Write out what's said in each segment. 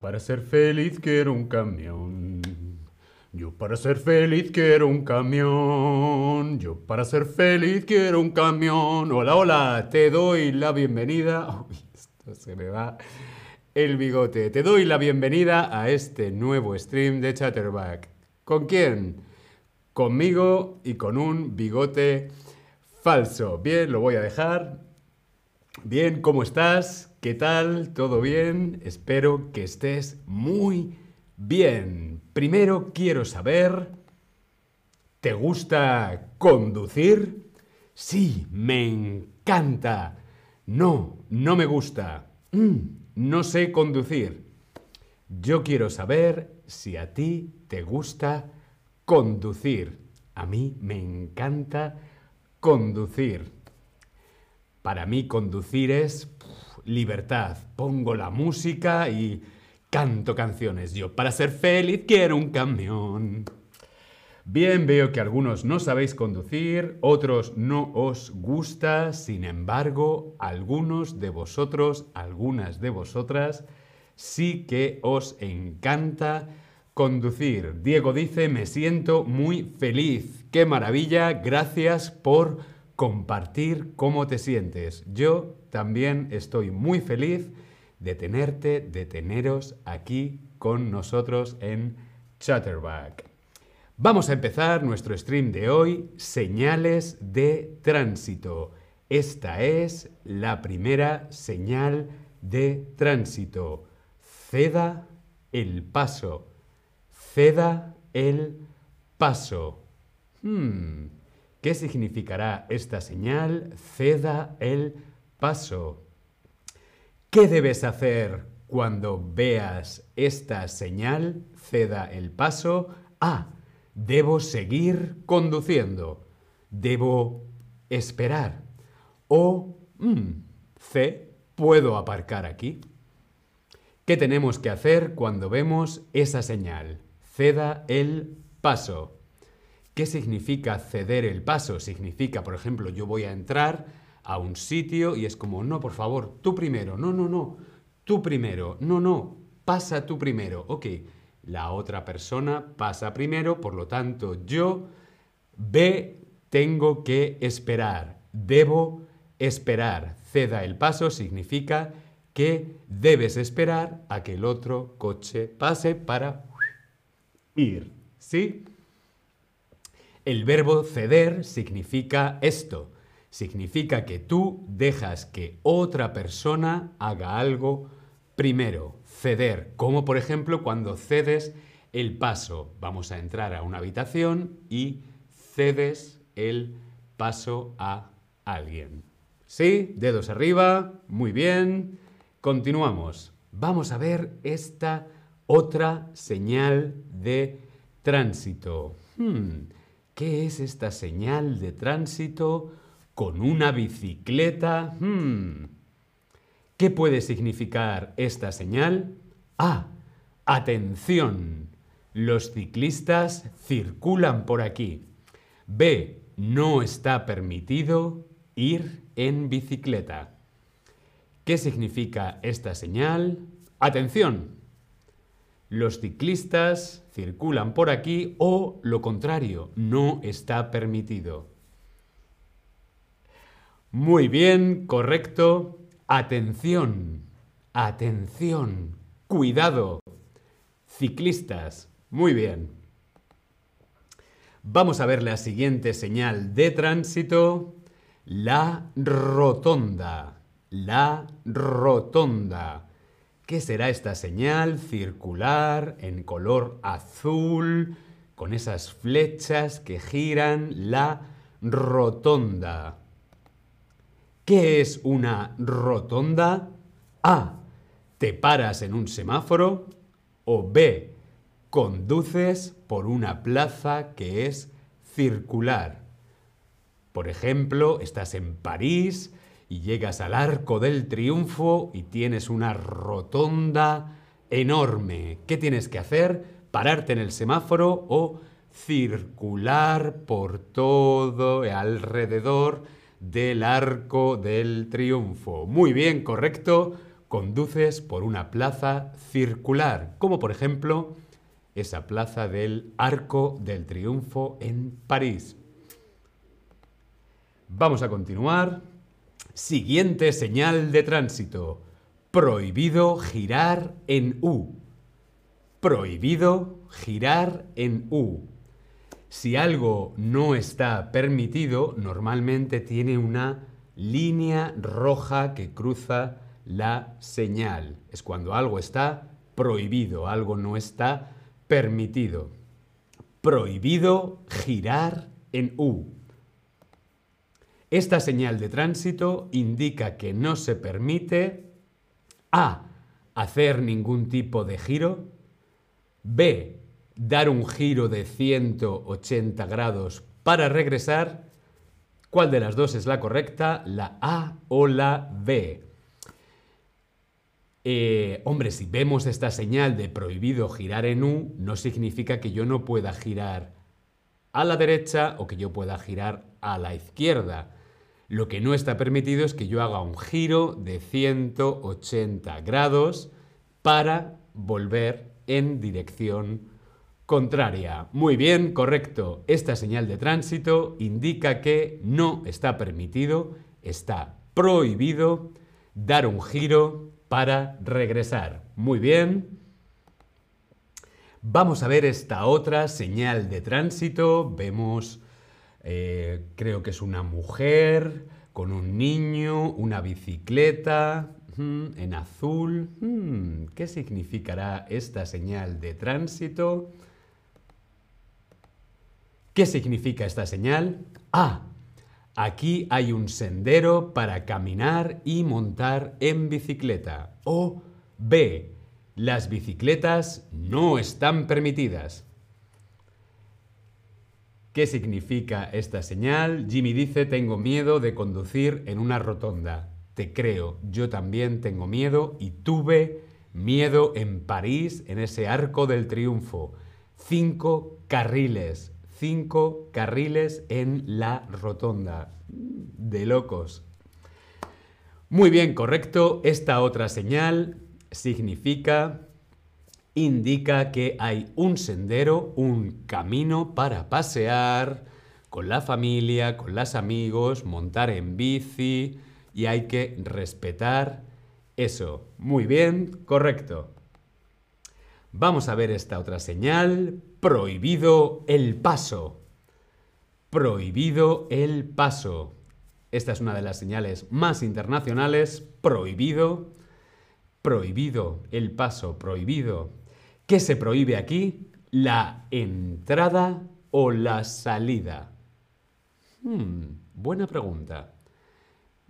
Para ser feliz quiero un camión. Yo para ser feliz quiero un camión. Yo para ser feliz quiero un camión. Hola, hola, te doy la bienvenida. Uy, esto se me va el bigote. Te doy la bienvenida a este nuevo stream de Chatterback. ¿Con quién? Conmigo y con un bigote falso. Bien, lo voy a dejar. Bien, ¿cómo estás? ¿Qué tal? ¿Todo bien? Espero que estés muy bien. Primero quiero saber, ¿te gusta conducir? Sí, me encanta. No, no me gusta. Mm, no sé conducir. Yo quiero saber si a ti te gusta conducir. A mí me encanta conducir. Para mí conducir es libertad. Pongo la música y canto canciones. Yo para ser feliz quiero un camión. Bien, veo que algunos no sabéis conducir, otros no os gusta, sin embargo, algunos de vosotros, algunas de vosotras, sí que os encanta conducir. Diego dice, me siento muy feliz. Qué maravilla, gracias por compartir cómo te sientes. Yo también estoy muy feliz de tenerte, de teneros aquí con nosotros en Chatterback. Vamos a empezar nuestro stream de hoy, señales de tránsito. Esta es la primera señal de tránsito. Ceda el paso. Ceda el paso. Hmm. ¿Qué significará esta señal? Ceda el paso. ¿Qué debes hacer cuando veas esta señal? Ceda el paso. A. Debo seguir conduciendo. Debo esperar. O mm, C. Puedo aparcar aquí. ¿Qué tenemos que hacer cuando vemos esa señal? Ceda el paso. ¿Qué significa ceder el paso? Significa, por ejemplo, yo voy a entrar a un sitio y es como, no, por favor, tú primero, no, no, no, tú primero, no, no, pasa tú primero. Ok, la otra persona pasa primero, por lo tanto yo, B, tengo que esperar, debo esperar. Ceda el paso significa que debes esperar a que el otro coche pase para ir. ¿Sí? El verbo ceder significa esto. Significa que tú dejas que otra persona haga algo primero. Ceder, como por ejemplo cuando cedes el paso. Vamos a entrar a una habitación y cedes el paso a alguien. ¿Sí? Dedos arriba. Muy bien. Continuamos. Vamos a ver esta otra señal de tránsito. Hmm. ¿Qué es esta señal de tránsito con una bicicleta? Hmm. ¿Qué puede significar esta señal? A. Atención. Los ciclistas circulan por aquí. B. No está permitido ir en bicicleta. ¿Qué significa esta señal? Atención. Los ciclistas circulan por aquí o lo contrario, no está permitido. Muy bien, correcto. Atención, atención, cuidado. Ciclistas, muy bien. Vamos a ver la siguiente señal de tránsito, la rotonda. La rotonda. ¿Qué será esta señal circular en color azul con esas flechas que giran la rotonda? ¿Qué es una rotonda? A. Te paras en un semáforo. O B. Conduces por una plaza que es circular. Por ejemplo, estás en París y llegas al arco del triunfo y tienes una rotonda enorme. ¿Qué tienes que hacer? Pararte en el semáforo o circular por todo alrededor del arco del triunfo. Muy bien, correcto. conduces por una plaza circular, como por ejemplo esa plaza del Arco del Triunfo en París. Vamos a continuar. Siguiente señal de tránsito. Prohibido girar en U. Prohibido girar en U. Si algo no está permitido, normalmente tiene una línea roja que cruza la señal. Es cuando algo está prohibido, algo no está permitido. Prohibido girar en U. Esta señal de tránsito indica que no se permite A. hacer ningún tipo de giro, B. dar un giro de 180 grados para regresar. ¿Cuál de las dos es la correcta? ¿La A o la B? Eh, hombre, si vemos esta señal de prohibido girar en U, no significa que yo no pueda girar a la derecha o que yo pueda girar a la izquierda. Lo que no está permitido es que yo haga un giro de 180 grados para volver en dirección contraria. Muy bien, correcto. Esta señal de tránsito indica que no está permitido, está prohibido dar un giro para regresar. Muy bien. Vamos a ver esta otra señal de tránsito. Vemos, eh, creo que es una mujer con un niño, una bicicleta en azul. Hmm, ¿Qué significará esta señal de tránsito? ¿Qué significa esta señal? Ah, Aquí hay un sendero para caminar y montar en bicicleta. O B. Las bicicletas no están permitidas. ¿Qué significa esta señal? Jimmy dice, tengo miedo de conducir en una rotonda. Te creo, yo también tengo miedo y tuve miedo en París, en ese arco del triunfo. Cinco carriles, cinco carriles en la rotonda. De locos. Muy bien, correcto. Esta otra señal significa, indica que hay un sendero, un camino para pasear con la familia, con los amigos, montar en bici y hay que respetar eso. Muy bien, correcto. Vamos a ver esta otra señal. Prohibido el paso. Prohibido el paso. Esta es una de las señales más internacionales. Prohibido. Prohibido el paso. Prohibido. ¿Qué se prohíbe aquí? La entrada o la salida. Hmm, buena pregunta.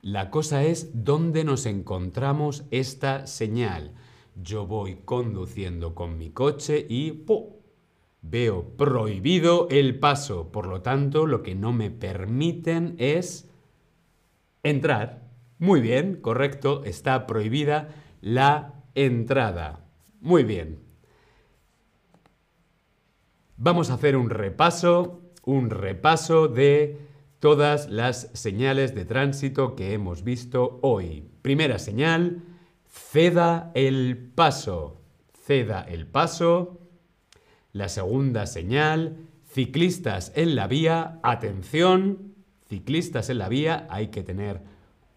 La cosa es dónde nos encontramos esta señal. Yo voy conduciendo con mi coche y veo prohibido el paso. Por lo tanto, lo que no me permiten es entrar. Muy bien, correcto, está prohibida la entrada. Muy bien. Vamos a hacer un repaso, un repaso de todas las señales de tránsito que hemos visto hoy. Primera señal, ceda el paso. Ceda el paso. La segunda señal, ciclistas en la vía, atención, ciclistas en la vía, hay que tener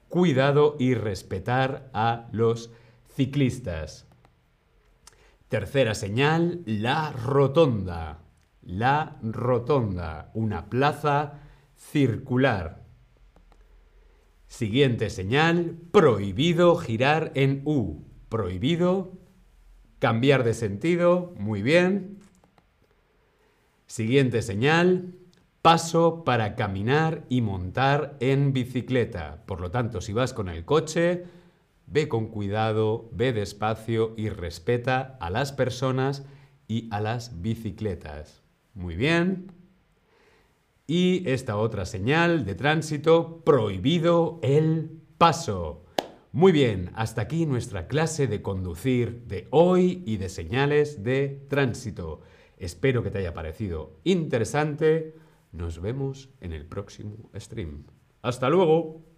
cuidado y respetar a los ciclistas. Tercera señal, la rotonda. La rotonda, una plaza circular. Siguiente señal, prohibido girar en U. Prohibido, cambiar de sentido, muy bien. Siguiente señal, paso para caminar y montar en bicicleta. Por lo tanto, si vas con el coche, ve con cuidado, ve despacio y respeta a las personas y a las bicicletas. Muy bien. Y esta otra señal de tránsito, prohibido el paso. Muy bien, hasta aquí nuestra clase de conducir de hoy y de señales de tránsito. Espero que te haya parecido interesante. Nos vemos en el próximo stream. Hasta luego.